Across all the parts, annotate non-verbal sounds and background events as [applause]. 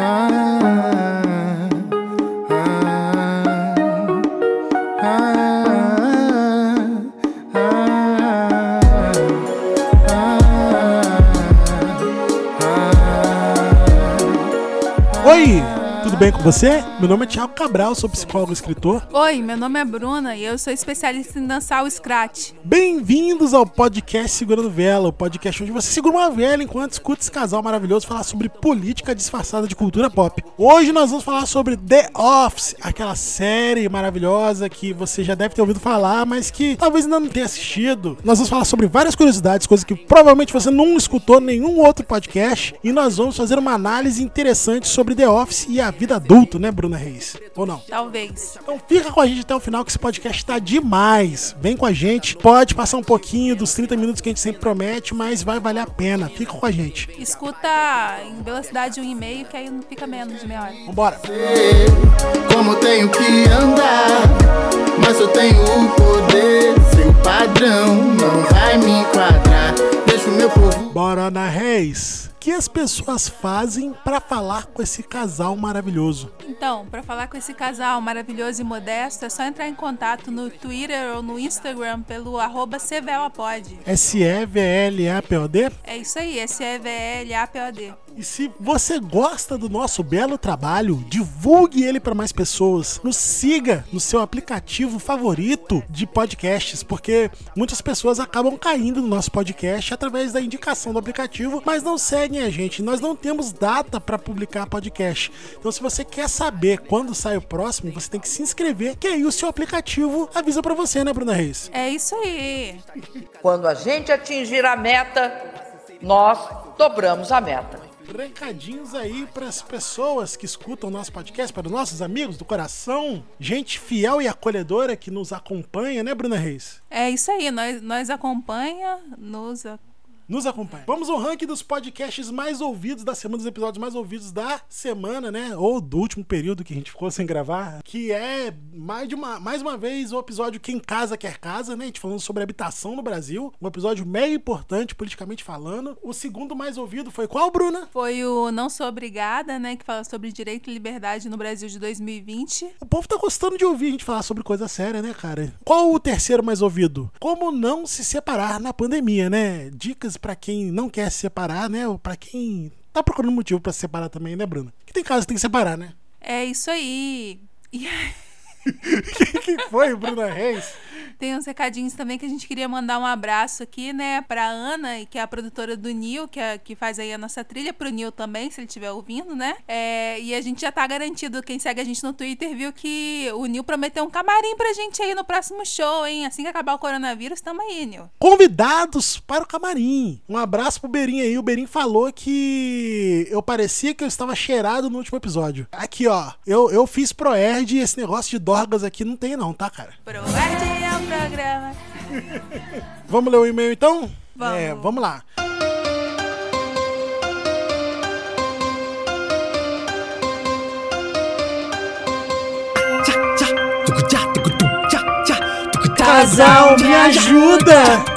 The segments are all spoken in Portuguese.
Oi, bem com você? Meu nome é Thiago Cabral, sou psicólogo e escritor. Oi, meu nome é Bruna e eu sou especialista em dançar o scratch. Bem-vindos ao podcast Segurando Vela, o podcast onde você segura uma vela enquanto escuta esse casal maravilhoso falar sobre política disfarçada de cultura pop. Hoje nós vamos falar sobre The Office, aquela série maravilhosa que você já deve ter ouvido falar, mas que talvez ainda não tenha assistido. Nós vamos falar sobre várias curiosidades, coisas que provavelmente você não escutou em nenhum outro podcast, e nós vamos fazer uma análise interessante sobre The Office e a vida adulta, né, Bruna Reis? Ou não? Talvez. Então fica com a gente até o final que esse podcast tá demais. Vem com a gente. Pode passar um pouquinho dos 30 minutos que a gente sempre promete, mas vai valer a pena. Fica com a gente. Escuta em velocidade 1,5 que aí não fica menos de meia hora. Vambora. como tenho que andar. Mas eu tenho o poder, seu padrão não vai me enquadrar. Deixa o meu povo. Bora, Ana Reis. O que as pessoas fazem pra falar com esse casal maravilhoso? Então, pra falar com esse casal maravilhoso e modesto, é só entrar em contato no Twitter ou no Instagram pelo arroba CVLAPod. S-E-V-L-A-P-O-D? É isso aí, S-E-V-L-A-P-O-D. E se você gosta do nosso belo trabalho, divulgue ele para mais pessoas. Nos siga no seu aplicativo favorito de podcasts, porque muitas pessoas acabam caindo no nosso podcast através da indicação do aplicativo, mas não seguem a gente. Nós não temos data para publicar podcast. Então, se você quer saber quando sai o próximo, você tem que se inscrever, que aí o seu aplicativo avisa para você, né, Bruna Reis? É isso aí. Quando a gente atingir a meta, nós dobramos a meta. Recadinhos aí para as pessoas que escutam o nosso podcast, para os nossos amigos do coração, gente fiel e acolhedora que nos acompanha, né, Bruna Reis? É isso aí, nós, nós acompanha, nos a- Nos acompanha. Vamos ao ranking dos podcasts mais ouvidos da semana, dos episódios mais ouvidos da semana, né? Ou do último período que a gente ficou sem gravar. Que é mais, de uma, mais uma vez o episódio Quem Casa Quer Casa, né? A gente falando sobre habitação no Brasil. Um episódio meio importante, politicamente falando. O segundo mais ouvido foi qual, Bruna? foi o Não Sou Obrigada, né, que fala sobre direito e liberdade no Brasil de 2020. O povo tá gostando de ouvir a gente falar sobre coisa séria, né, cara? Qual o terceiro mais ouvido? Como não se separar na pandemia, né? Dicas pra quem não quer se separar, né? Ou pra quem tá procurando motivo pra se separar também, né, Bruna? Que tem casos que tem que separar, né? É isso aí. E [laughs] que foi, Bruna Reis? Tem uns recadinhos também que a gente queria mandar um abraço aqui, né, pra Ana, que é a produtora do Nil, que, é, que faz aí a nossa trilha, pro Nil também, se ele estiver ouvindo, né? É, e a gente já tá garantido, quem segue a gente no Twitter viu que o Nil prometeu um camarim pra gente aí no próximo show, hein? Assim que acabar o coronavírus, tamo aí, Nil. Convidados para o camarim. Um abraço pro Berim aí. O Berim falou que eu parecia que eu estava cheirado no último episódio. Aqui, ó. Eu, eu fiz Proerd e esse negócio de dorgas aqui não tem não, tá, cara? Proerte é programa. [laughs] Vamos ler o e-mail então? Vamos. É, vamos lá. Casal, me ajuda!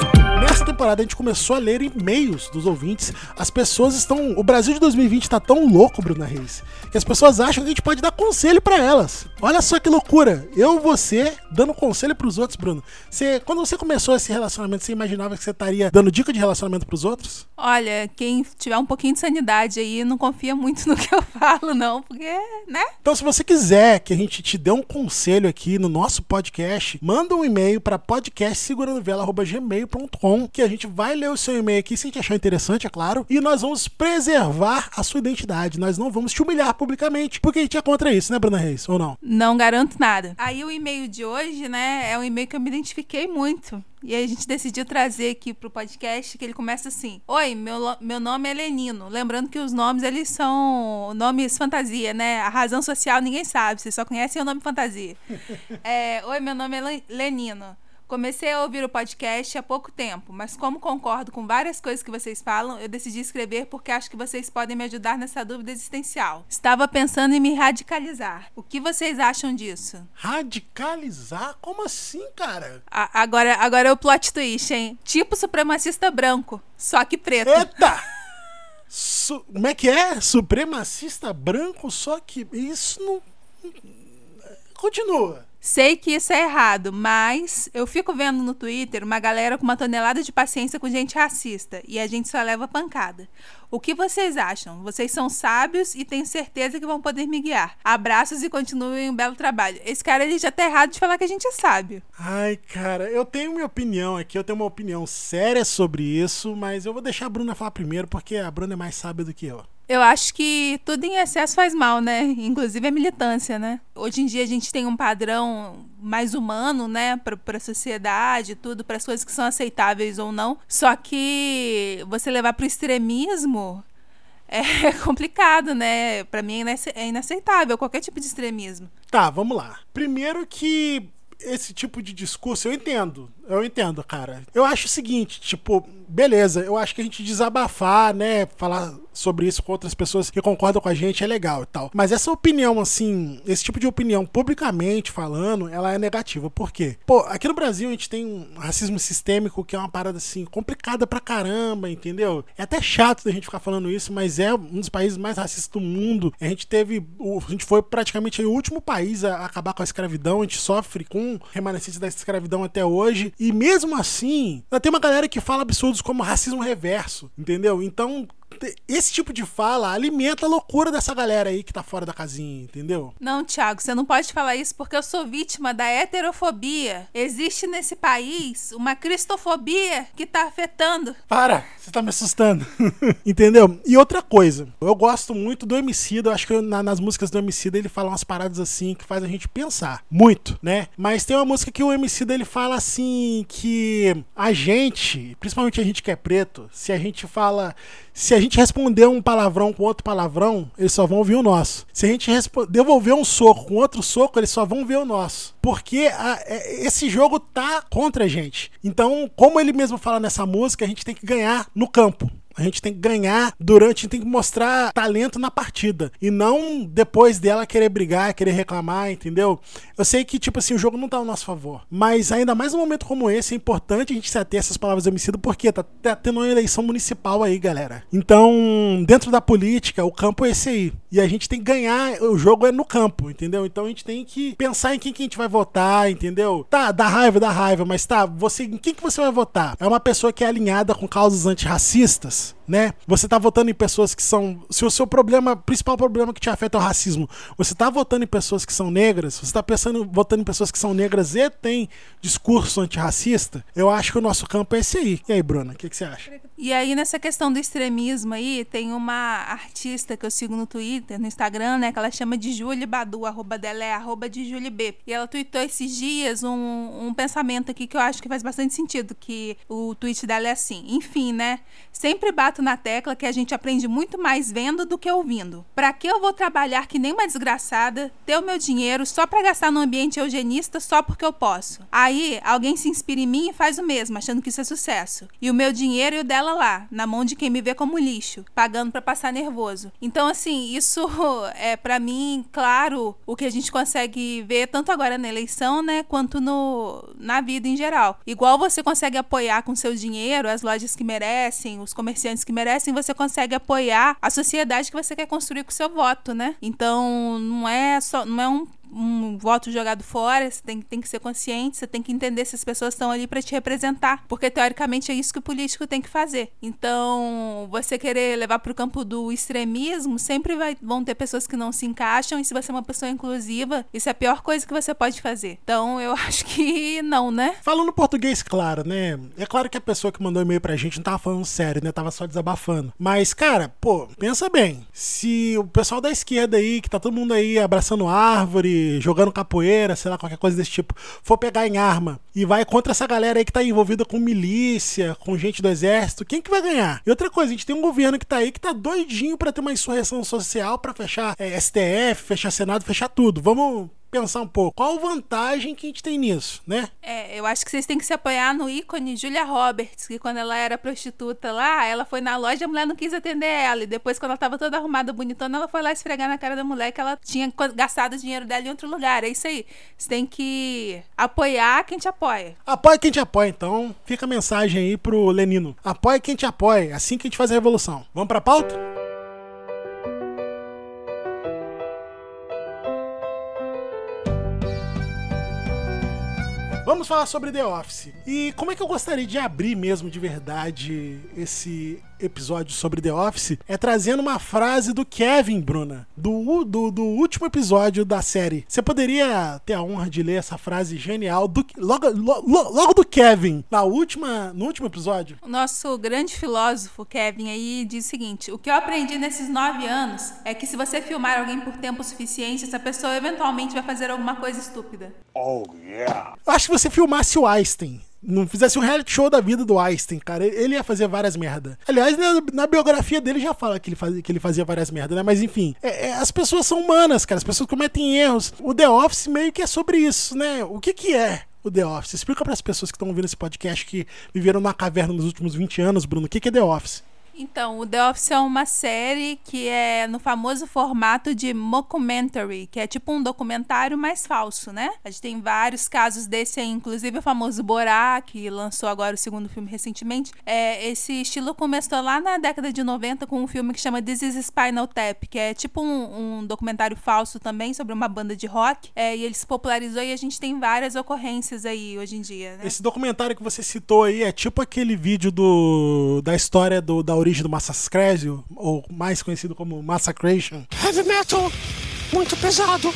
Temporada a gente começou a ler e-mails dos ouvintes. As pessoas estão. O Brasil de 2020 tá tão louco, Bruna Reis, que as pessoas acham que a gente pode dar conselho pra elas. Olha só que loucura. Eu, você, dando conselho pros outros, Bruno. Você, quando você começou esse relacionamento, você imaginava que você estaria dando dica de relacionamento pros outros? Olha, quem tiver um pouquinho de sanidade aí, não confia muito [laughs] no que eu falo, não, porque, né? Então, se você quiser que a gente te dê um conselho aqui no nosso podcast, manda um e-mail para podcastsegurandovela.gmail.com que a gente vai ler o seu e-mail aqui se a gente achar interessante, é claro, e nós vamos preservar a sua identidade. Nós não vamos te humilhar publicamente, porque a gente é contra isso, né, Bruna Reis? Ou não? Não garanto nada. Aí o e-mail de hoje, né, é um e-mail que eu me identifiquei muito. E a gente decidiu trazer aqui pro podcast que ele começa assim: Oi, meu, meu nome é Lenino. Lembrando que os nomes eles são nomes fantasia, né? A razão social ninguém sabe, vocês só conhecem o nome fantasia. [laughs] É, Oi, meu nome é Len- Lenino. Comecei a ouvir o podcast há pouco tempo, mas como concordo com várias coisas que vocês falam, eu decidi escrever porque acho que vocês podem me ajudar nessa dúvida existencial. Estava pensando em me radicalizar. O que vocês acham disso? Radicalizar? Como assim, cara? A- agora, agora é o plot twist, hein? Tipo supremacista branco, só que preto. Eita! Su como é que é? Supremacista branco, só que isso não. Continua. Sei que isso é errado, mas eu fico vendo no Twitter uma galera com uma tonelada de paciência com gente racista e a gente só leva pancada. O que vocês acham? Vocês são sábios e tenho certeza que vão poder me guiar. Abraços e continuem um belo trabalho. Esse cara ele já tá errado de falar que a gente é sábio. Ai, cara, eu tenho minha opinião aqui, eu tenho uma opinião séria sobre isso, mas eu vou deixar a Bruna falar primeiro porque a Bruna é mais sábia do que eu. Eu acho que tudo em excesso faz mal, né? Inclusive a militância, né? Hoje em dia a gente tem um padrão mais humano, né, para a sociedade, tudo, para as coisas que são aceitáveis ou não. Só que você levar para o extremismo é [laughs] complicado, né? Para mim é inaceitável qualquer tipo de extremismo. Tá, vamos lá. Primeiro que esse tipo de discurso eu entendo. Eu entendo, cara. Eu acho o seguinte, tipo, beleza, eu acho que a gente desabafar, né, falar sobre isso com outras pessoas que concordam com a gente é legal e tal. Mas essa opinião, assim, esse tipo de opinião publicamente falando, ela é negativa. Por quê? Pô, aqui no Brasil a gente tem um racismo sistêmico que é uma parada, assim, complicada pra caramba, entendeu? É até chato da gente ficar falando isso, mas é um dos países mais racistas do mundo. A gente teve, a gente foi praticamente o último país a acabar com a escravidão, a gente sofre com remanescentes da escravidão até hoje. E mesmo assim, tem uma galera que fala absurdos como racismo reverso, entendeu? Então, esse tipo de fala alimenta a loucura dessa galera aí que tá fora da casinha, entendeu? Não, Thiago, você não pode falar isso porque eu sou vítima da heterofobia. Existe nesse país uma cristofobia que tá afetando. Para, você tá me assustando. [laughs] entendeu? E outra coisa, eu gosto muito do Emicida, eu acho que na, nas músicas do Emicida ele fala umas paradas assim que faz a gente pensar muito, né? Mas tem uma música que o Emicida ele fala assim que a gente, principalmente a gente que é preto, se a gente fala se a gente responder um palavrão com outro palavrão, eles só vão ouvir o nosso. Se a gente devolver um soco com outro soco, eles só vão ver o nosso. Porque a, é, esse jogo tá contra a gente. Então, como ele mesmo fala nessa música, a gente tem que ganhar no campo. A gente tem que ganhar durante, a gente tem que mostrar talento na partida. E não depois dela querer brigar, querer reclamar, entendeu? Eu sei que, tipo assim, o jogo não tá ao nosso favor. Mas ainda mais num momento como esse, é importante a gente se ater essas palavras do homicídio, porque tá, tá tendo uma eleição municipal aí, galera. Então, dentro da política, o campo é esse aí. E a gente tem que ganhar, o jogo é no campo, entendeu? Então a gente tem que pensar em quem que a gente vai votar, entendeu? Tá, dá raiva, dá raiva, mas tá, você, em quem que você vai votar? É uma pessoa que é alinhada com causas antirracistas? Né? Você tá votando em pessoas que são. Se o seu problema, principal problema que te afeta é o racismo, você tá votando em pessoas que são negras, você tá pensando, votando em pessoas que são negras e tem discurso antirracista, eu acho que o nosso campo é esse aí. E aí, Bruna, o que, que, você acha? E aí, nessa questão do extremismo aí, tem uma artista que eu sigo no Twitter, no Instagram, né? Que ela chama de Julie Badu, arroba dela é arroba de Julie B. E ela tweetou esses dias um, um pensamento aqui que eu acho que faz bastante sentido, que o tweet dela é assim, enfim, né? Sempre bato na tecla que a gente aprende muito mais vendo do que ouvindo. Para que eu vou trabalhar que nem uma desgraçada, ter o meu dinheiro só para gastar no ambiente eugenista só porque eu posso? Aí alguém se inspira em mim e faz o mesmo, achando que isso é sucesso. E o meu dinheiro e o dela lá, na mão de quem me vê como lixo, pagando para passar nervoso. Então assim, isso [laughs] é para mim claro o que a gente consegue ver tanto agora na eleição, né, quanto no na vida em geral. Igual você consegue apoiar com seu dinheiro as lojas que merecem, os comerciantes que merecem, você consegue apoiar a sociedade que você quer construir com o seu voto, né? Então, não é só, não é um um voto jogado fora, você tem, tem que ser consciente, você tem que entender se as pessoas estão ali para te representar, porque teoricamente é isso que o político tem que fazer. Então, você querer levar para o campo do extremismo, sempre vai, vão ter pessoas que não se encaixam, e se você é uma pessoa inclusiva, isso é a pior coisa que você pode fazer. Então, eu [laughs] acho que não, né? Falando português, claro, né? É claro que a pessoa que mandou e-mail pra gente não tava falando sério, né? Tava só desabafando. Mas, cara, pô, pensa bem. Se o pessoal da esquerda aí, que tá todo mundo aí abraçando árvore, jogando capoeira, sei lá, qualquer coisa desse tipo, for pegar em arma e vai contra essa galera aí que tá envolvida com milícia, com gente do exército, quem que vai ganhar? E outra coisa, a gente tem um governo que tá aí que tá doidinho para ter uma insurreição social para fechar é, STF, fechar Senado, fechar tudo. Vamos pensar um pouco. Qual a vantagem que a gente tem nisso, né? É, eu acho que vocês têm que se apoiar no ícone Julia Roberts, que quando ela era prostituta lá, ela foi na loja, a mulher não quis atender ela. E depois, quando ela tava toda arrumada, bonitona, ela foi lá esfregar na cara da mulher que ela tinha gastado o dinheiro dela em outro lugar. É isso aí. Você tem que apoiar quem te apoia. Apoia quem te apoia, então. Fica a mensagem aí pro Lenino. Apoia quem te apoia. Assim que a gente faz a revolução. Vamos pra pauta? Vamos falar sobre The Office. E como é que eu gostaria de abrir mesmo de verdade esse episódio sobre The Office? É trazendo uma frase do Kevin, Bruna, do, do, do último episódio da série. Você poderia ter a honra de ler essa frase genial do, logo, logo, logo do Kevin, na última, no último episódio? O nosso grande filósofo, Kevin, aí diz o seguinte: O que eu aprendi nesses nove anos é que se você filmar alguém por tempo suficiente, essa pessoa eventualmente vai fazer alguma coisa estúpida. Oh, yeah. Eu acho que você filmasse o Einstein não fizesse um reality show da vida do Einstein, cara, ele ia fazer várias merda. Aliás, na, na biografia dele já fala que ele, faz, que ele fazia várias merda, né? Mas enfim, é, é, as pessoas são humanas, cara, as pessoas cometem erros. O The Office meio que é sobre isso, né? O que que é? O The Office. Explica para as pessoas que estão ouvindo esse podcast que viveram na caverna nos últimos 20 anos, Bruno, o que, que é The Office? Então, o The Office é uma série que é no famoso formato de mockumentary, que é tipo um documentário mais falso, né? A gente tem vários casos desse inclusive o famoso Borá, que lançou agora o segundo filme recentemente. É, esse estilo começou lá na década de 90 com um filme que chama This is Spinal Tap, que é tipo um, um documentário falso também sobre uma banda de rock. É, e ele se popularizou e a gente tem várias ocorrências aí hoje em dia, né? Esse documentário que você citou aí é tipo aquele vídeo do, da história do, da origem do Massacrésio, ou mais conhecido como Massacration. Heavy metal, muito pesado.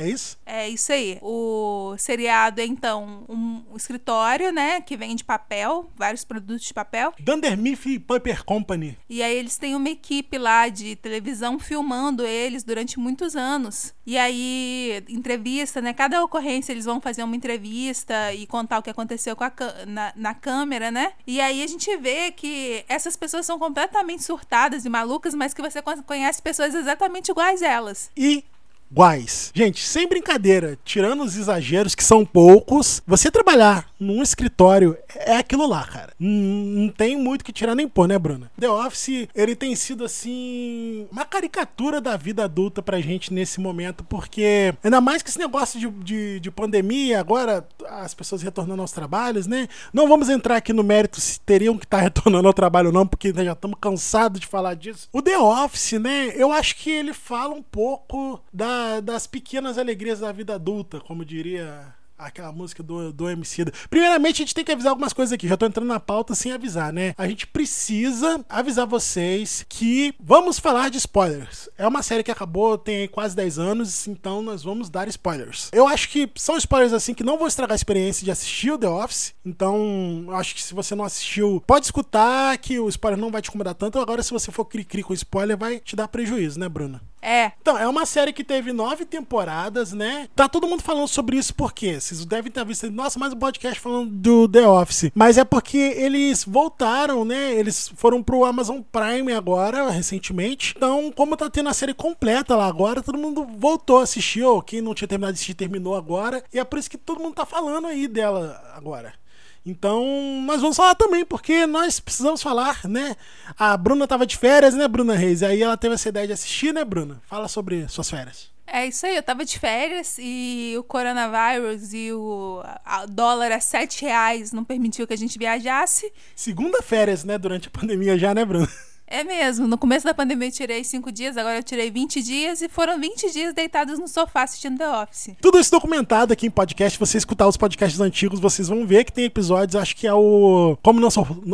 É isso? É isso aí. O seriado é, então, um escritório, né, que vende papel, vários produtos de papel. Dundermith Paper Company. E aí eles têm uma equipe lá de televisão filmando eles durante muitos anos. E aí, entrevista, né? Cada ocorrência eles vão fazer uma entrevista e contar o que aconteceu com a, na, na câmera, né? E aí a gente vê que essas pessoas são completamente surtadas e malucas, mas que você conhece pessoas exatamente iguais a elas. E iguais. Gente, sem brincadeira, tirando os exageros que são poucos, você trabalhar num escritório é aquilo lá, cara. Não, tem muito que tirar nem pôr, né, Bruna? The Office, ele tem sido assim uma caricatura da vida adulta pra gente nesse momento, porque ainda mais que esse negócio de, de, de pandemia, agora as pessoas retornando aos trabalhos, né? Não vamos entrar aqui no mérito se teriam que estar tá [laughs] retornando ao trabalho ou não, porque já estamos cansados de falar disso. O The Office, né? Eu acho que ele fala um pouco da das pequenas alegrias da vida adulta, como diria aquela música do, do MC. Primeiramente, a gente tem que avisar algumas coisas aqui. Já tô entrando na pauta sem avisar, né? A gente precisa avisar vocês que vamos falar de spoilers. É uma série que acabou, tem quase 10 anos, então nós vamos dar spoilers. Eu acho que são spoilers assim que não vão estragar a experiência de assistir o The Office. Então, acho que se você não assistiu, pode escutar que o spoiler não vai te incomodar tanto. Agora, se você for cri-cri com spoiler, vai te dar prejuízo, né, Bruna? É. Então, é uma série que teve nove temporadas, né? Tá todo mundo falando sobre isso porque vocês devem ter visto, nossa, mais um podcast falando do The Office. Mas é porque eles voltaram, né? Eles foram pro Amazon Prime agora, recentemente. Então, como tá tendo a série completa lá agora, todo mundo voltou a assistir. Ou quem não tinha terminado de assistir terminou agora. E é por isso que todo mundo tá falando aí dela agora. Então, nós vamos falar também, porque nós precisamos falar, né? A Bruna tava de férias, né, Bruna Reis? Aí ela teve essa ideia de assistir, né, Bruna? Fala sobre suas férias. É isso aí, eu tava de férias e o coronavírus e o dólar a 7 reais não permitiu que a gente viajasse. Segunda férias, né, durante a pandemia já, né, Bruna? É mesmo. No começo da pandemia eu tirei 5 dias, agora eu tirei 20 dias e foram 20 dias deitados no sofá assistindo The Office. Tudo isso documentado aqui em podcast. Se você escutar os podcasts antigos, vocês vão ver que tem episódios, acho que é o Como não,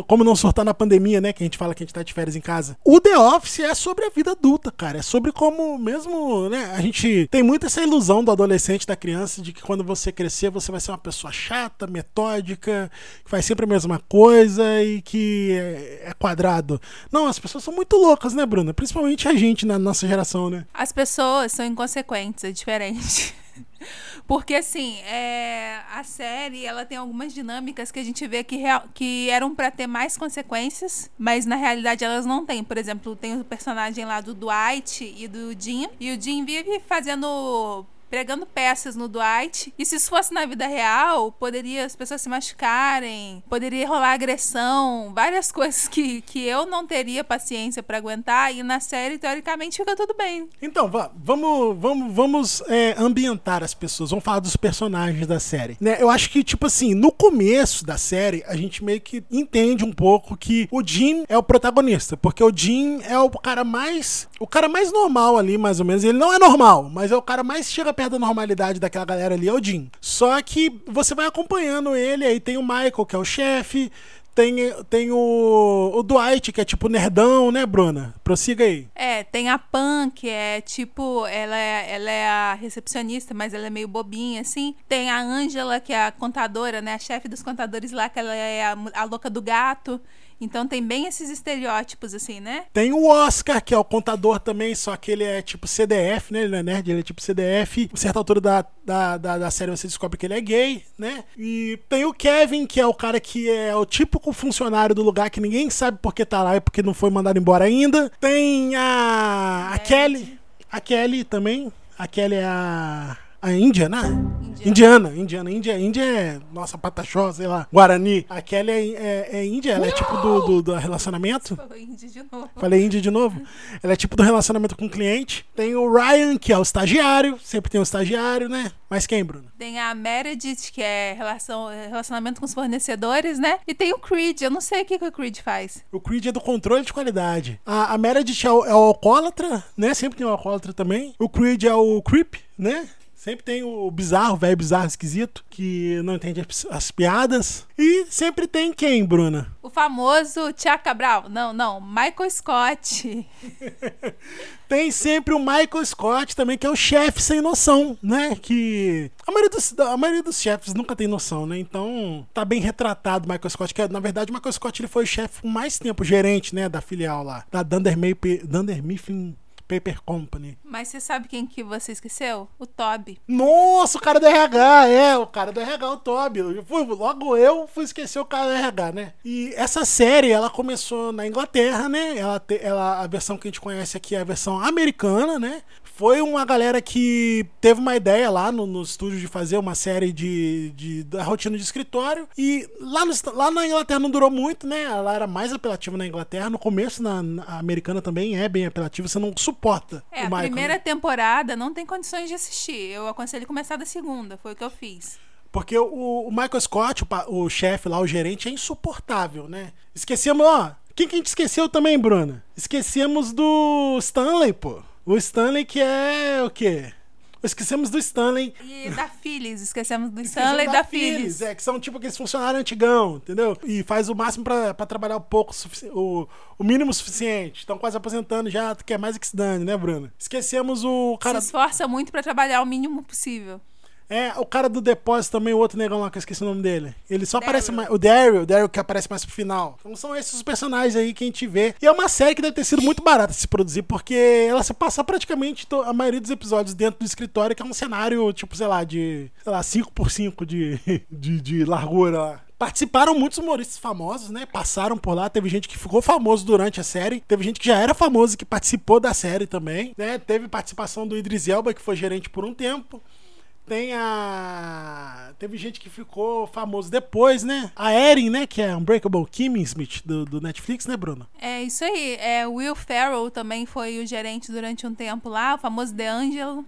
Como não Surtar na Pandemia, né? Que a gente fala que a gente tá de férias em casa. O The Office é sobre a vida adulta, cara. É sobre como mesmo, né? A gente tem muito essa ilusão do adolescente, da criança, de que quando você crescer, você vai ser uma pessoa chata, metódica, que faz sempre a mesma coisa e que é, é quadrado. Não, as pessoas são muito loucas, né, Bruna? Principalmente a gente na nossa geração, né? As pessoas são inconsequentes, é diferente. [laughs] Porque, assim, é, a série ela tem algumas dinâmicas que a gente vê que, real, que eram para ter mais consequências, mas na realidade elas não têm. Por exemplo, tem o personagem lá do Dwight e do Jim, e o Jim vive fazendo pregando peças no Dwight. E se isso fosse na vida real, poderia as pessoas se machucarem, poderia rolar agressão, várias [laughs] coisas que, que eu não teria paciência pra aguentar. E na série, teoricamente, fica tudo bem. Então, va- vamos, vamos, vamos é, ambientar as pessoas, vamos falar dos personagens da série. Né? Eu acho que, tipo assim, no começo da série, a gente meio que entende um pouco que o Jim é o protagonista, porque o Jim é o cara mais. O cara mais normal ali, mais ou menos. Ele não é normal, mas é o cara mais chega perto da normalidade daquela galera ali, é o Jim. Só que você vai acompanhando ele, aí tem o Michael, que é o chefe. Tem, tem o, o Dwight, que é tipo nerdão, né, Bruna? Prossiga aí. É, tem a Pan, que é tipo, ela é, ela é a recepcionista, mas ela é meio bobinha, assim. Tem a Ângela, que é a contadora, né? A chefe dos contadores lá, que ela é a, a louca do gato. Então tem bem esses estereótipos, assim, né? Tem o Oscar, que é o contador também, só que ele é tipo CDF, né? Ele não é nerd, ele é tipo CDF. A certa altura da, da, da, da série você descobre que ele é gay, né? E tem o Kevin, que é o cara que é o típico funcionário do lugar que ninguém sabe por que tá lá e porque não foi mandado embora ainda. Tem a, a Kelly. A Kelly também. A Kelly é a. A Índia, né? Indiana, Indiana. Índia, Índia é. Nossa, pataxó, sei lá. Guarani. A Kelly é, é, é Índia, ela é tipo do, do, do relacionamento. [laughs] Falou Indy de novo. Falei Índia de novo. Ela é tipo do relacionamento com o cliente. Tem o Ryan, que é o estagiário. Sempre tem o estagiário, né? Mas quem, Bruno? Tem a Meredith, que é relação, relacionamento com os fornecedores, né? E tem o Creed, eu não sei o que, que o Creed faz. O Creed é do controle de qualidade. A, a Meredith é o, é o alcoólatra, né? Sempre tem o alcoólatra também. O Creed é o creep, né? Sempre tem o bizarro, o velho bizarro esquisito, que não entende as, as piadas. E sempre tem quem, Bruna? O famoso Tia Cabral. Não, não, Michael Scott. [laughs] Tem sempre o Michael Scott também, que é o chefe sem noção, né? Que a maioria, dos, a maioria dos chefes nunca tem noção, né? Então tá bem retratado o Michael Scott, que é, na verdade o Michael Scott ele foi o chefe por mais tempo, gerente, né? Da filial lá, da Dunder Mifflin Paper Company. Mas você sabe quem que você esqueceu? O Toby. Nossa, o cara do RH, é, o cara do RH, o Toby. Eu fui- logo eu fui esquecer o cara do RH, né? E essa série, ela começou na Inglaterra, né? Ela, te- ela, a versão que a gente conhece aqui é a versão americana, né? Foi uma galera que teve uma ideia lá no, no estúdio de fazer uma série de, de- da rotina de escritório. E lá, no, lá na Inglaterra não durou muito, né? Ela era mais apelativa na Inglaterra. No começo, na, na americana também é bem apelativa. Você não suporta É, a Michael. primeira né? temporada não tem condições de assistir. Eu aconselho começar da segunda, foi o que eu fiz. Porque o, o Michael Scott, o, o chefe lá, o gerente, é insuportável, né? Esquecemos, ó. Quem que a gente esqueceu também, Bruna? Esquecemos do Stanley, pô. O Stanley que é o quê? Esquecemos do Stanley. E da Phyllis, esquecemos do Esquecemos Stanley e da Phyllis. É, que são tipo aqueles funcionários antigão, entendeu? E faz o máximo pra, pra trabalhar o pouco, o, o mínimo suficiente. Estão quase aposentando já, quer mais que se dane, né, Bruna? Esquecemos o cara. Se esforça muito pra trabalhar o mínimo possível. É, o cara do depósito também, o outro negão lá que eu esqueci o nome dele. Ele só Daryl. aparece mais. O Daryl, o Daryl que aparece mais pro final. Então são esses os personagens aí que a gente vê. E é uma série que deve ter sido muito barata de se produzir, porque ela se passa praticamente a maioria dos episódios dentro do escritório, que é um cenário, tipo, sei lá, de. sei lá, 5x5 de, [laughs] de, de largura lá. Participaram muitos humoristas famosos, né? Passaram por lá. Teve gente que ficou famoso durante a série. Teve gente que já era famoso e que participou da série também, né? Teve participação do Idris Elba, que foi gerente por um tempo. Tem a. Teve gente que ficou famoso depois, né? A Erin, né? Que é Unbreakable Kimmy Smith do, do Netflix, né, Bruno? É isso aí. É, Will Ferrell também foi o gerente durante um tempo lá, o famoso The Angel.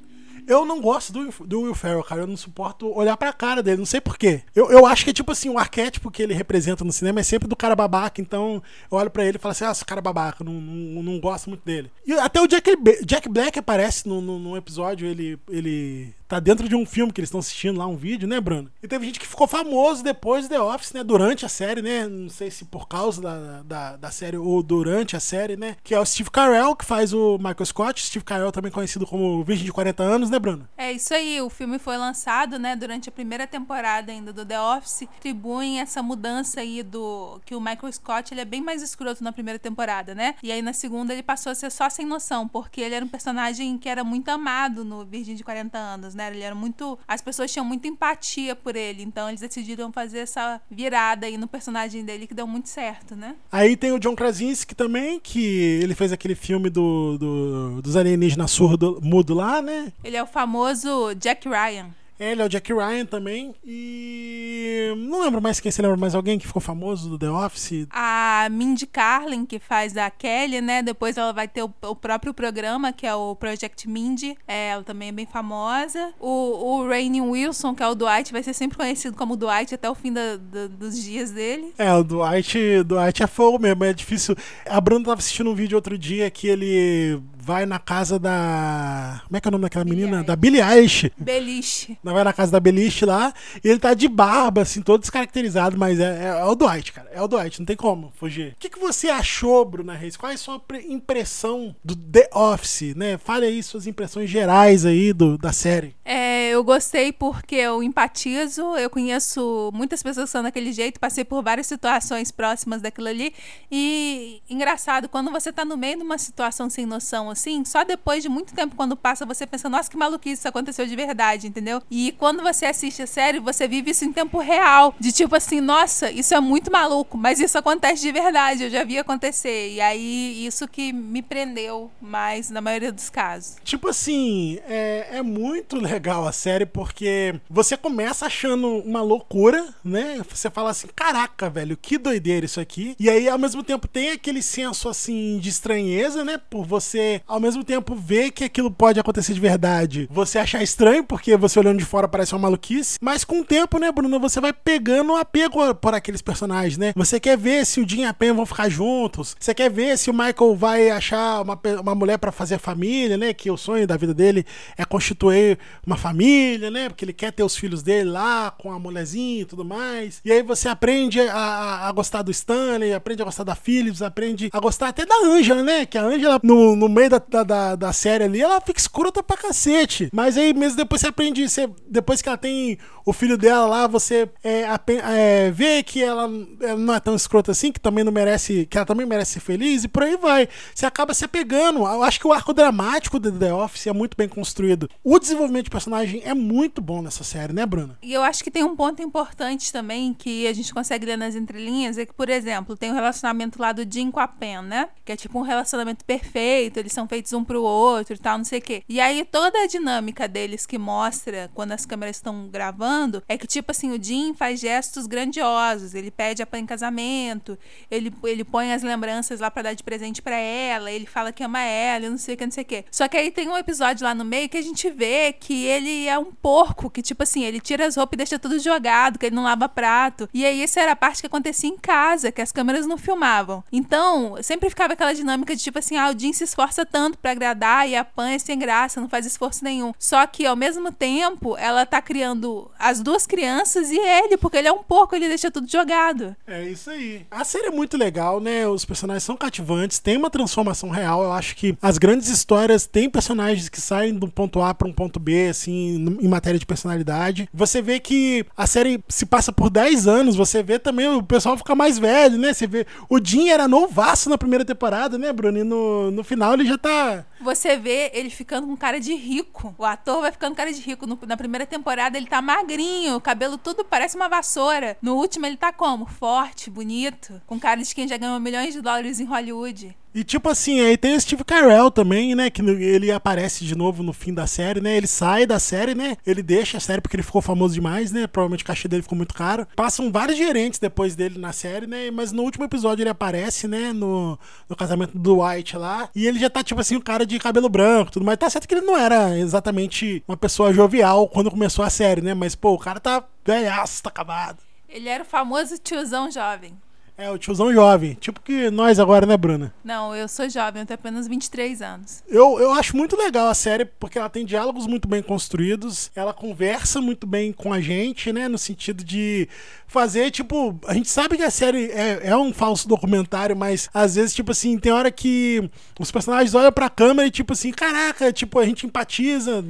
Eu não gosto do, do Will Ferrell, cara. Eu não suporto olhar pra cara dele. Não sei porquê. Eu, eu acho que é tipo assim, o arquétipo que ele representa no cinema é sempre do cara babaca. Então eu olho pra ele e falo assim: ah, esse cara babaca. Não, não, não gosto muito dele. E até o Jack, Jack Black aparece no, no, num episódio. Ele, ele tá dentro de um filme que eles estão assistindo lá, um vídeo, né, Bruno? E teve gente que ficou famoso depois do The Office, né? Durante a série, né? Não sei se por causa da, da, da série ou durante a série, né? Que é o Steve Carell, que faz o Michael Scott. Steve Carell também conhecido como Virgem de 40 anos, né, Bruno? É isso aí, o filme foi lançado, né, durante a primeira temporada ainda do The Office, atribuem essa mudança aí do que o Michael Scott, ele é bem mais escroto na primeira temporada, né? E aí na segunda ele passou a ser só sem noção, porque ele era um personagem que era muito amado no Virgem de 40 anos, né? Ele era muito, as pessoas tinham muita empatia por ele, então eles decidiram fazer essa virada aí no personagem dele que deu muito certo, né? Aí tem o John Krasinski também, que ele fez aquele filme do, do- dos alienígenas surdo mudo lá, né? Ele é o famoso Jack Ryan. Ele é o Jack Ryan também. E. Não lembro mais quem se lembra mais alguém que ficou famoso do The Office. A Mindy Carlin, que faz a Kelly, né? Depois ela vai ter o, o próprio programa, que é o Project Mindy. É, ela também é bem famosa. O, o Rainy Wilson, que é o Dwight, vai ser sempre conhecido como Dwight até o fim da- da- dos dias dele. É, o Dwight, Dwight é fogo mesmo, é difícil. A Bruna tava assistindo um vídeo outro dia que ele vai na casa da. Como é que é o nome daquela Billie menina? Eilish. Da Billie Eilish. Beliche. Vai na casa da Beliche lá e ele tá de barba, assim, todo descaracterizado, mas é, é- é o Dwight, cara. É o Dwight, não tem como fugir. O que, que você achou, Bruna Reis? Qual é a sua pre- impressão do The Office, né? Fale aí suas impressões gerais aí do, da série. É, eu gostei porque eu empatizo, eu conheço muitas pessoas que são daquele jeito, passei por várias situações próximas daquilo ali. E engraçado, quando você tá no meio de uma situação sem noção assim, só depois de muito tempo, quando passa, você pensa, nossa, que maluquice, isso aconteceu de verdade, entendeu? E quando você assiste a série, você vive isso em tempo real. De tipo assim, nossa, isso é muito maluco, mas isso acontece de verdade, eu já vi acontecer. E aí, isso que me prendeu mais na maioria dos casos. Tipo assim, é, é muito legal a série porque você começa achando uma loucura, né? Você fala assim, caraca, velho, que doideira isso aqui. E aí, ao mesmo tempo, tem aquele senso, assim, de estranheza, né? Por você, ao mesmo tempo, ver que aquilo pode acontecer de verdade. Você achar estranho, porque você olhando de fora parece uma maluquice. Mas com o tempo, né, Bruno, você vai pegando o apego por aqueles personagens, né? Você quer ver se o Jim e a Pen vão ficar juntos. Você quer ver se o Michael vai achar uma, uma mulher pra fazer família, né? Que o sonho da vida dele é constituir uma família, né? Porque ele quer ter os filhos dele lá com a mulherzinha e tudo mais. E aí você aprende a, a- a gostar do Stanley, aprende a gostar da Phillips, aprende a gostar até da Angela, né? Que a Angela, no, no meio da, da, da, da série ali, ela fica escrota pra cacete. Mas aí mesmo depois você aprende, você, depois que ela tem o filho dela lá, você é, é, vê que ela, ela não é tão escrota assim, que também não merece, que ela também merece ser feliz, e por aí vai. Você acaba se apegando. Eu acho que o arco dramático do The Office é muito bem construído. O desenvolvimento de personagem é muito bom nessa série, né, Bruna? E eu acho que tem um ponto importante também que a gente consegue ler nas entrelinhas, é que, por exemplo, tem o relacionamento lá do Jim com a Pen, né? Que é tipo um relacionamento perfeito, eles são feitos um pro outro e tal, não sei o quê. E aí toda a dinâmica deles que mostra quando as câmeras estão gravando é que, tipo assim, o Jim faz gestos grandiosos, ele pede a Pen em casamento, ele, ele põe as lembranças lá pra dar de presente pra ela, ele fala que ama ela, não sei o que, não sei o que. Só que aí tem um episódio lá no meio que a gente vê que ele é um porco, que tipo assim, ele tira as roupas e deixa tudo jogado, que ele não lava prato. E aí essa era a parte que acontecia em casa, que as câmeras não filmavam. Então, sempre ficava aquela dinâmica de tipo assim, ah, o Jim se esforça tanto pra agradar e a Pan é sem graça, não faz esforço nenhum. Só que ao mesmo tempo, ela tá criando as duas crianças e ele, porque ele é um porco, ele deixa tudo jogado. É isso aí. A série é muito legal, né? Os personagens são cativantes, tem uma transformação real. Eu acho que as grandes histórias têm personagens que saem do ponto A para um ponto B, assim, em matéria de personalidade. Você vê que a série se passa por 10 anos, você vê também o pessoal ficar mais velho, né? Você vê. O Jim era novaço na primeira temporada, né, Bruno? E no, no final ele já tá. Você vê ele ficando com cara de rico. O ator vai ficando cara de rico. No- na primeira temporada ele tá magrinho, cabelo tudo parece uma vassoura. No último ele tá como? Forte, bonito, com cara de quem já ganhou milhões de dólares em Hollywood. E tipo assim, aí tem o Steve Carell também, né? Que ele aparece de novo no fim da série, né? Ele sai da série, né? Ele deixa a série porque ele ficou famoso demais, né? Provavelmente o cachê dele ficou muito caro. Passam vários gerentes depois dele na série, né? Mas no último episódio ele aparece, né? No, no casamento do White lá. E ele já tá, tipo assim, o cara de cabelo branco, tudo mais. Tá certo que ele não era exatamente uma pessoa jovial quando começou a série, né? Mas, pô, o cara tá velhaço, tá acabado. Ele era o famoso tiozão jovem. É, o tiozão jovem. Tipo que nós agora, né, Bruna? Não, eu sou jovem, eu tenho apenas 23 anos. Eu, eu acho muito legal a série porque ela tem diálogos muito bem construídos, ela conversa muito bem com a gente, né? No sentido de fazer, tipo, a gente sabe que a série é, é um falso documentário, mas às vezes, tipo assim, tem hora que os personagens olham pra câmera e, tipo assim, caraca, tipo, a gente empatiza.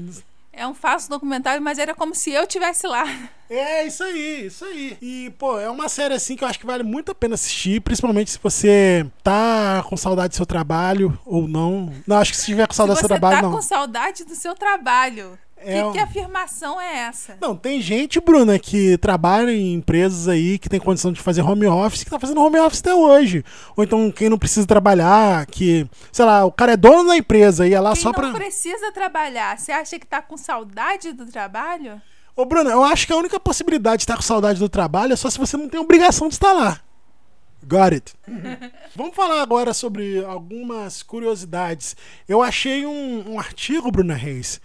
É um falso documentário, mas era como se eu tivesse lá. É, isso aí, isso aí. E, pô, é uma série assim que eu acho que vale muito a pena assistir, principalmente se você tá com saudade do seu trabalho ou não. Não, acho que se tiver com Se saudade você do seu trabalho, tá não. com saudade do seu trabalho. É que, que afirmação é essa? Não, tem gente, Bruna, que trabalha em empresas aí que tem condição de fazer home office, que tá fazendo home office até hoje. Ou então quem não precisa trabalhar, que, sei lá, o cara é dono da empresa e ia lá Quem só não pra. precisa trabalhar, você acha que tá com saudade do trabalho? Ô, Bruna, eu acho que a única possibilidade de estar com saudade do trabalho é só se você não tem obrigação de estar lá. Got it. [laughs] Vamos falar agora sobre algumas curiosidades. Eu achei um, um artigo, Bruna Reis,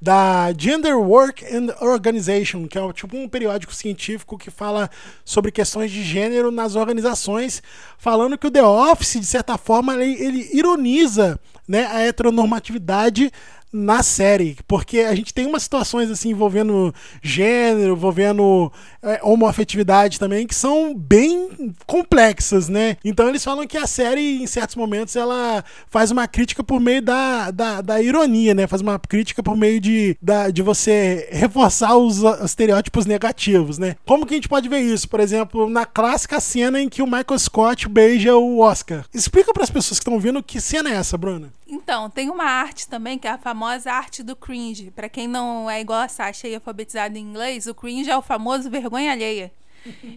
da Gender Work and Organization, que é tipo um periódico científico que fala sobre questões de gênero nas organizações, falando que o The Office, de certa forma, ele, ele ironiza né, a heteronormatividade na série, porque a gente tem umas situações assim envolvendo gênero, envolvendo é, homoafetividade também, que são bem complexas, né? Então eles falam que a série, em certos momentos, ela faz uma crítica por meio da, da, da ironia, né? Faz uma crítica por meio de, da, de você reforçar os estereótipos negativos, né? Como que a gente pode ver isso? Por exemplo, na clássica cena em que o Michael Scott beija o Oscar. Explica para as pessoas que estão ouvindo que cena é essa, Bruna. Então, tem uma arte também, que é a famosa arte do cringe. Pra quem não é igual a Sasha e alfabetizado em inglês, o cringe é o famoso vergonha alheia.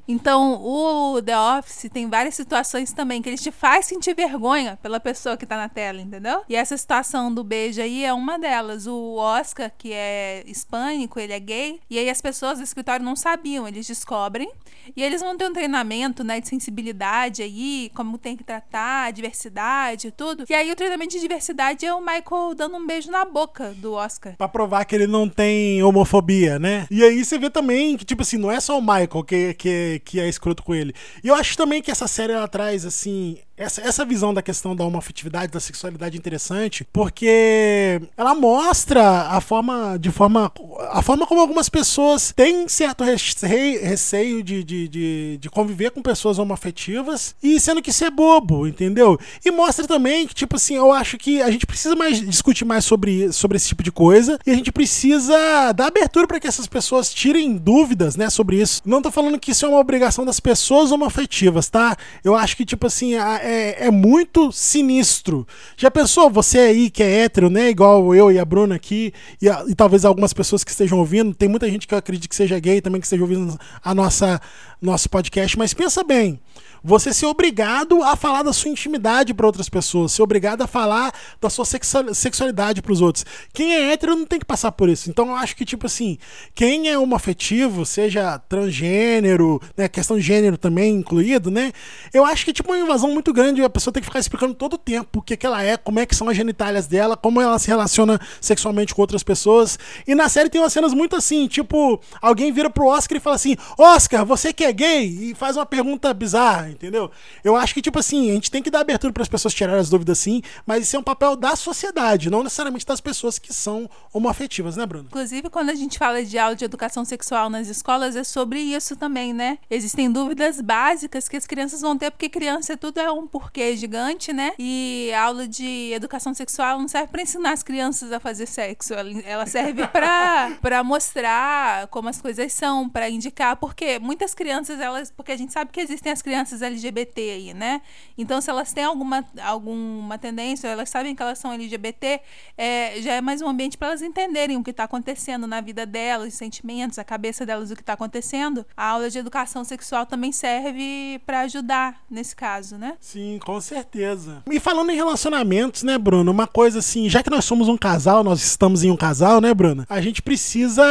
Então, o The Office tem várias situações também que ele te faz sentir vergonha pela pessoa que tá na tela, entendeu? E essa situação do beijo aí é uma delas. O Oscar, que é hispânico, ele é gay, e aí as pessoas do escritório não sabiam, eles descobrem, e eles vão ter um treinamento, né, de sensibilidade aí, como tem que tratar, diversidade e tudo. E aí o treinamento de diversidade é o Michael dando um beijo na boca do Oscar. Pra provar que ele não tem homofobia, né? E aí você vê também que, tipo assim, não é só o Michael que, que, que é escroto com ele. E eu acho também que essa série ela traz, assim, essa, essa visão da questão da homoafetividade, da sexualidade interessante, porque ela mostra a forma, de forma, a forma como algumas pessoas têm certo receio, receio de, de, de, de conviver com pessoas homoafetivas, e sendo que isso é bobo, entendeu? E mostra também que, tipo assim, eu acho que a gente precisa mais discutir mais sobre, sobre esse tipo de coisa, e a gente precisa dar abertura para que essas pessoas tirem dúvidas, né, sobre isso. Não tô falando que isso é uma obrigação das pessoas homoafetivas, tá? Eu acho que, tipo assim, a- é, é muito sinistro. Já pensou, você aí que é hétero, né? Igual eu e a Bruna aqui, e, a- e talvez algumas pessoas que estejam ouvindo, tem muita gente que eu acredito que seja gay também que esteja ouvindo a nossa nosso podcast, mas pensa bem. Você ser obrigado a falar da sua intimidade para outras pessoas, ser obrigado a falar da sua sexual- sexualidade para os outros. Quem é hétero não tem que passar por isso. Então eu acho que, tipo assim, quem é homoafetivo, seja transgênero, né, questão de gênero também incluído, né? Eu acho que é tipo uma invasão muito grande, a pessoa tem que ficar explicando todo o tempo o que, que ela é, como é que são as genitálias dela, como ela se relaciona sexualmente com outras pessoas. E na série tem umas cenas muito assim, tipo, alguém vira pro Oscar e fala assim: Oscar, você que é gay? E faz uma pergunta bizarra, entendeu? Eu acho que, tipo assim, a gente tem que dar abertura para as pessoas tirarem as dúvidas sim, mas isso é um papel da sociedade, não necessariamente das pessoas que são homoafetivas, né, Bruno? Inclusive, quando a gente fala de aula de educação sexual nas escolas, é sobre isso também, né? Existem dúvidas básicas que as crianças vão ter, porque criança tudo é um porquê gigante, né? E a aula de educação sexual não serve para ensinar as crianças a fazer sexo, ela, serve para [laughs] para mostrar como as coisas são, para indicar, porque muitas crianças, elas, porque a gente sabe que existem as crianças LGBT aí, né? Então, se elas têm alguma, alguma tendência, elas sabem que elas são LGBT, é, já é mais um ambiente para elas entenderem o que está acontecendo na vida delas, os sentimentos, a cabeça delas, o que está acontecendo. A aula de educação sexual também serve para ajudar nesse caso, né? Sim, com certeza. E falando em relacionamentos, né, Bruno? Uma coisa assim, já que nós somos um casal, nós estamos em um casal, né, Bruno? A gente precisa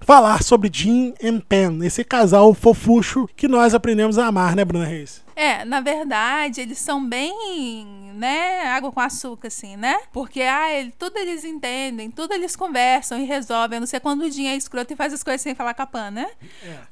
falar sobre Jim e Pen, esse casal fofucho que nós aprendemos a amar, né, Bruna Reis? É, na verdade, eles são bem, né, água com açúcar, assim, né? Porque, ah, ele, tudo eles entendem, tudo eles conversam e resolvem. A não ser quando o Jim é escroto e faz as coisas sem falar com a Pan, né?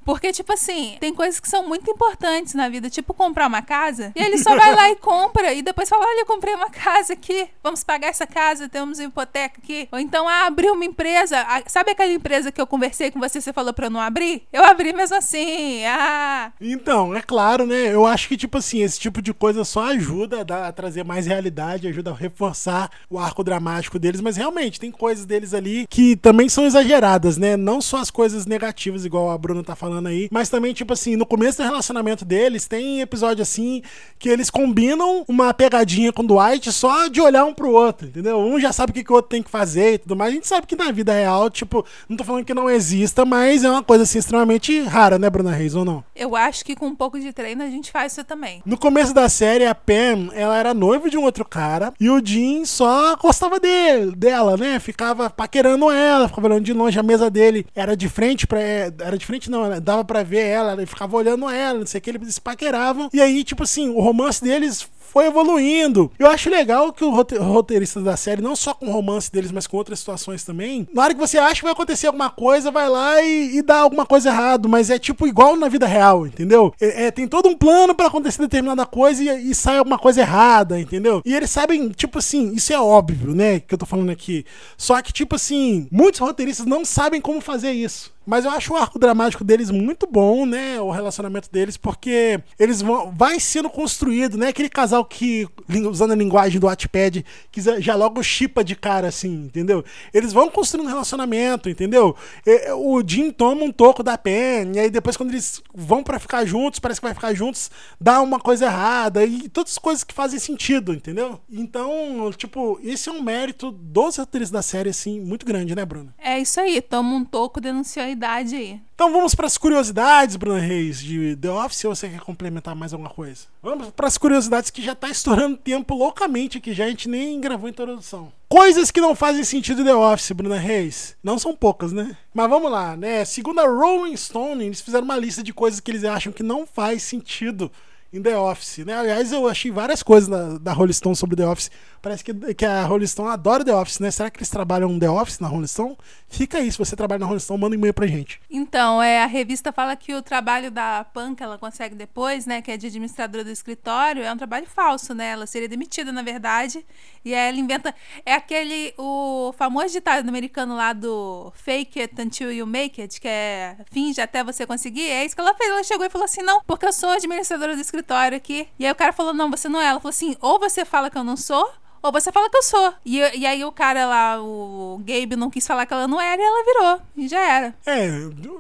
Porque, tipo assim, tem coisas que são muito importantes na vida, tipo comprar uma casa, e ele só vai lá e compra, e depois fala, olha, eu comprei uma casa aqui, vamos pagar essa casa, temos uma hipoteca aqui. Ou então, ah, abri uma empresa, Ah, sabe aquela empresa que eu conversei com você, você falou pra eu não abrir? Eu abri mesmo assim, ah... Então, é claro, né? Eu acho que, tipo assim, esse tipo de coisa só ajuda a, dar- a trazer mais realidade, ajuda a reforçar o arco dramático deles, mas realmente tem coisas deles ali que também são exageradas, né? Não só as coisas negativas, igual a Bruna tá falando aí, mas também, tipo assim, no começo do relacionamento deles, tem episódio assim que eles combinam uma pegadinha com o Dwight só de olhar um pro outro, entendeu? Um já sabe o que, que o outro tem que fazer e tudo mais. A gente sabe que na vida real, tipo, não tô falando que não exista, mas é uma coisa assim extremamente rara, né, Bruna Reis, ou não? Eu acho que com um pouco de treino a gente faz isso também. No começo da série, a Pam, ela era noiva de um outro cara e o Jim só gostava dele, dela, né? Ficava paquerando ela, ficava olhando de longe. A mesa dele era de frente para Era de frente, não, dava para ver ela, ele ficava olhando ela, não sei o que, eles se paqueravam. E aí, tipo assim, o romance deles foi evoluindo. Eu acho legal que o roteirista da série, não só com o romance deles, mas com outras situações também, na hora que você acha que vai acontecer alguma coisa, vai lá e, e dá alguma coisa errado, mas é tipo igual na vida real, entendeu? É, é tem todo um plano para acontecer determinada coisa e, e, sai alguma coisa errada, entendeu? E eles sabem, tipo assim, isso é óbvio, né, que eu tô falando aqui. Só que, tipo assim, muitos roteiristas não sabem como fazer isso. Mas eu acho o arco dramático deles muito bom, né? O relacionamento deles, porque eles vão. Vai sendo construído, né? Aquele casal que, usando a linguagem do Wattpad, que já logo chipa de cara, assim, entendeu? Eles vão construindo um relacionamento, entendeu? O Jim toma um toco da Pen, e aí depois, quando eles vão para ficar juntos, parece que vai ficar juntos, dá uma coisa errada, e todas as coisas que fazem sentido, entendeu? Então, tipo, esse é um mérito dos atores da série, assim, muito grande, né, Bruno? É isso aí, toma um toco, denunciou aí. Então vamos para as curiosidades, Bruna Reis, de The Office, ou você quer complementar mais alguma coisa? Vamos para as curiosidades que já tá estourando tempo loucamente aqui, já a gente nem gravou a introdução. Coisas que não fazem sentido em The Office, Bruna Reis. Não são poucas, né? Mas vamos lá, né? Segundo a Rolling Stone, eles fizeram uma lista de coisas que eles acham que não faz sentido em The Office, né? Aliás, eu achei várias coisas da, da Rolling Stone sobre The Office. Parece que, que a Rolling Stone adora The Office, né? Será que eles trabalham The Office na Rolling Stone? Fica aí, se você trabalha na Rolling Stone, manda um e-mail pra gente. Então, é, a revista fala que o trabalho da Pan que ela consegue depois, né, que é de administradora do escritório, é um trabalho falso, né? Ela seria demitida, na verdade. E ela inventa. É aquele. O famoso ditado americano lá do fake it until you make it, que é finge até você conseguir. É isso que ela fez. Ela chegou e falou assim: não, porque eu sou administradora do escritório escritório aqui. E aí o cara falou: não, você não é. Ela falou assim: ou você fala que eu não sou, ou você fala que eu sou. E, e aí o cara lá, o Gabe, não quis falar que ela não era e ela virou. E já era. É,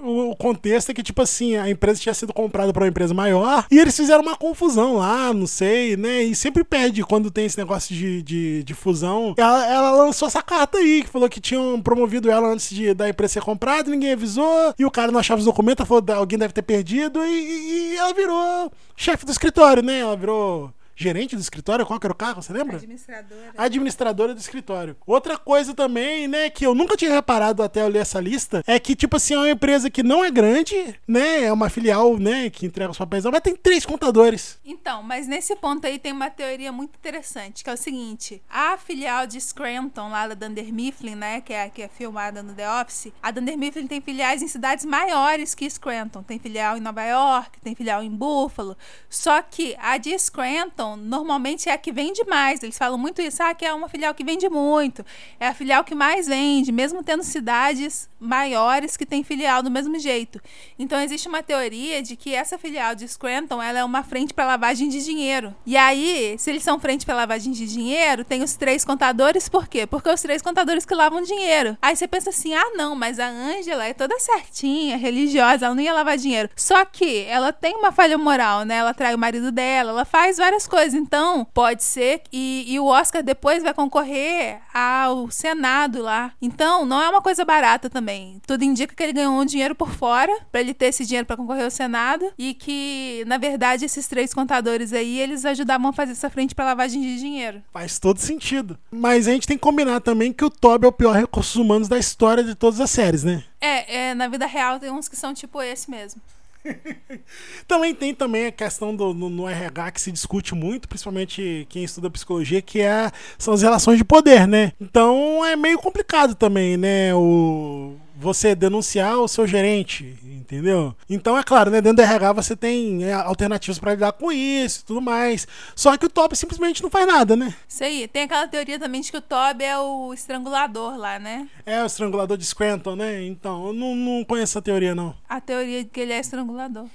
o, contexto é que, tipo assim, a empresa tinha sido comprada por uma empresa maior e eles fizeram uma confusão lá, não sei, né? E sempre pede quando tem esse negócio de, de, de fusão. Ela, ela, lançou essa carta aí, que falou que tinham promovido ela antes de, da empresa ser comprada, ninguém avisou, e o cara não achava os documentos, falou alguém deve ter perdido, e, e ela virou chefe do escritório, né? Ela virou gerente do escritório, qual que era o carro, você lembra? Administradora. Administradora do escritório. Outra coisa também, né, que eu nunca tinha reparado até eu ler essa lista, é que, tipo assim, é uma empresa que não é grande, né, é uma filial, né, que entrega os papéis, mas tem três contadores. Então, mas nesse ponto aí tem uma teoria muito interessante, que é o seguinte, a filial de Scranton, lá da Dunder Mifflin, né, que é, que é filmada no The Office, a Dunder Mifflin tem filiais em cidades maiores que Scranton. Tem filial em Nova York, tem filial em Buffalo, só que a de Scranton normalmente é a que vende mais. Eles falam muito isso, ah, que é uma filial que vende muito. É a filial que mais vende, mesmo tendo cidades maiores que tem filial do mesmo jeito. Então existe uma teoria de que essa filial de Scranton, ela é uma frente para lavagem de dinheiro. E aí, se eles são frente para lavagem de dinheiro, tem os três contadores, por quê? Porque os três contadores que lavam dinheiro. Aí você pensa assim: "Ah, não, mas a Ângela é toda certinha, religiosa, ela não ia lavar dinheiro". Só que ela tem uma falha moral, né? Ela trai o marido dela, ela faz várias coisas. Então, pode ser. E, e o Oscar depois vai concorrer ao Senado lá. Então, não é uma coisa barata também. Tudo indica que ele ganhou um dinheiro por fora, para ele ter esse dinheiro para concorrer ao Senado. E que, na verdade, esses três contadores aí, eles ajudavam a fazer essa frente para lavagem de dinheiro. Faz todo sentido. Mas a gente tem que combinar também que o Toby é o pior recursos humanos da história de todas as séries, né? É, é na vida real tem uns que são tipo esse mesmo. [laughs] também tem também a questão do no, no, RH que se discute muito, principalmente quem estuda psicologia, que é, são as relações de poder, né? Então é meio complicado também, né? O você denunciar o seu gerente, entendeu? Então, é claro, né, dentro do RH você tem é, alternativas para lidar com isso e tudo mais. Só que o Toby simplesmente não faz nada, né? Isso aí. Tem aquela teoria também de que o Toby é o estrangulador lá, né? É, o estrangulador de Scranton, né? Então, eu não, não conheço essa teoria, não. A teoria de que ele é estrangulador.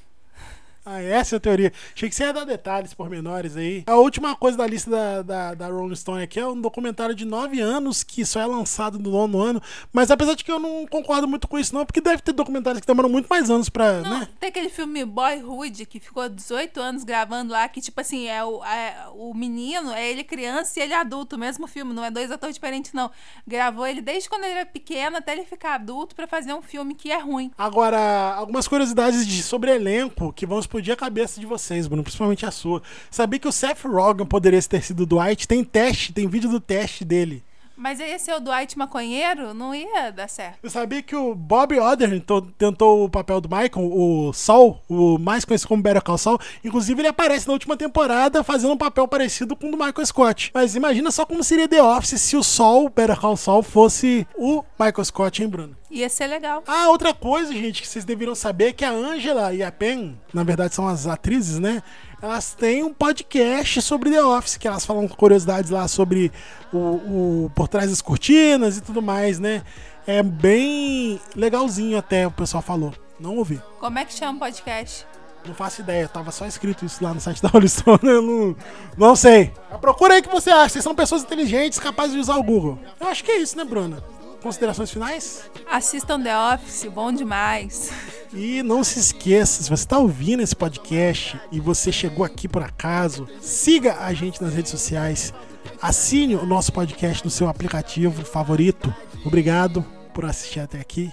Ah, essa é a teoria. Achei que você ia dar detalhes pormenores aí. A última coisa da lista da, da, da Rolling Stone aqui é um documentário de nove anos que só é lançado no nono ano. Mas apesar de que eu não concordo muito com isso, não, porque deve ter documentários que demoram muito mais anos pra. Não, né? tem aquele filme Boyhood que ficou 18 anos gravando lá, que tipo assim, é o, é o menino, é ele criança e ele adulto, o mesmo filme, não é dois atores diferentes, não. Gravou ele desde quando ele era pequeno até ele ficar adulto pra fazer um filme que é ruim. Agora, algumas curiosidades de, sobre elenco que vão explodir a cabeça de vocês, Bruno, principalmente a sua. Sabia que o Seth Rogen poderia ter sido Dwight? Tem teste, tem vídeo do teste dele. Mas esse é o Dwight Maconheiro, não ia dar certo. Eu sabia que o Bob Odenkirk tentou o papel do Michael, o Sol, o mais conhecido como Better Call Saul. Inclusive, ele aparece na última temporada fazendo um papel parecido com o do Michael Scott. Mas imagina só como seria The Office se o Sol, Better Call Saul, fosse o Michael Scott, hein, Bruno? Ia ser legal. Ah, outra coisa, gente, que vocês deveriam saber é que a Angela e a Pen, na verdade são as atrizes, né? Elas têm um podcast sobre The Office, que elas falam curiosidades lá sobre o, o por trás das cortinas e tudo mais, né? É bem legalzinho até, o pessoal falou. Não ouvi. Como é que chama o podcast? Não faço ideia, tava só escrito isso lá no site da Rolling Stone, eu não, não sei. Procura aí o que você acha, vocês são pessoas inteligentes capazes de usar o Google. Eu acho que é isso, né, Bruna? Considerações finais? Assistam The Office, bom demais. E não se esqueça, se você está ouvindo esse podcast e você chegou aqui por acaso, siga a gente nas redes sociais, assine o nosso podcast no seu aplicativo favorito. Obrigado por assistir até aqui.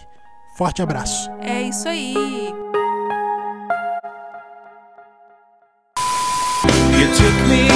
Forte abraço. É isso aí. You took me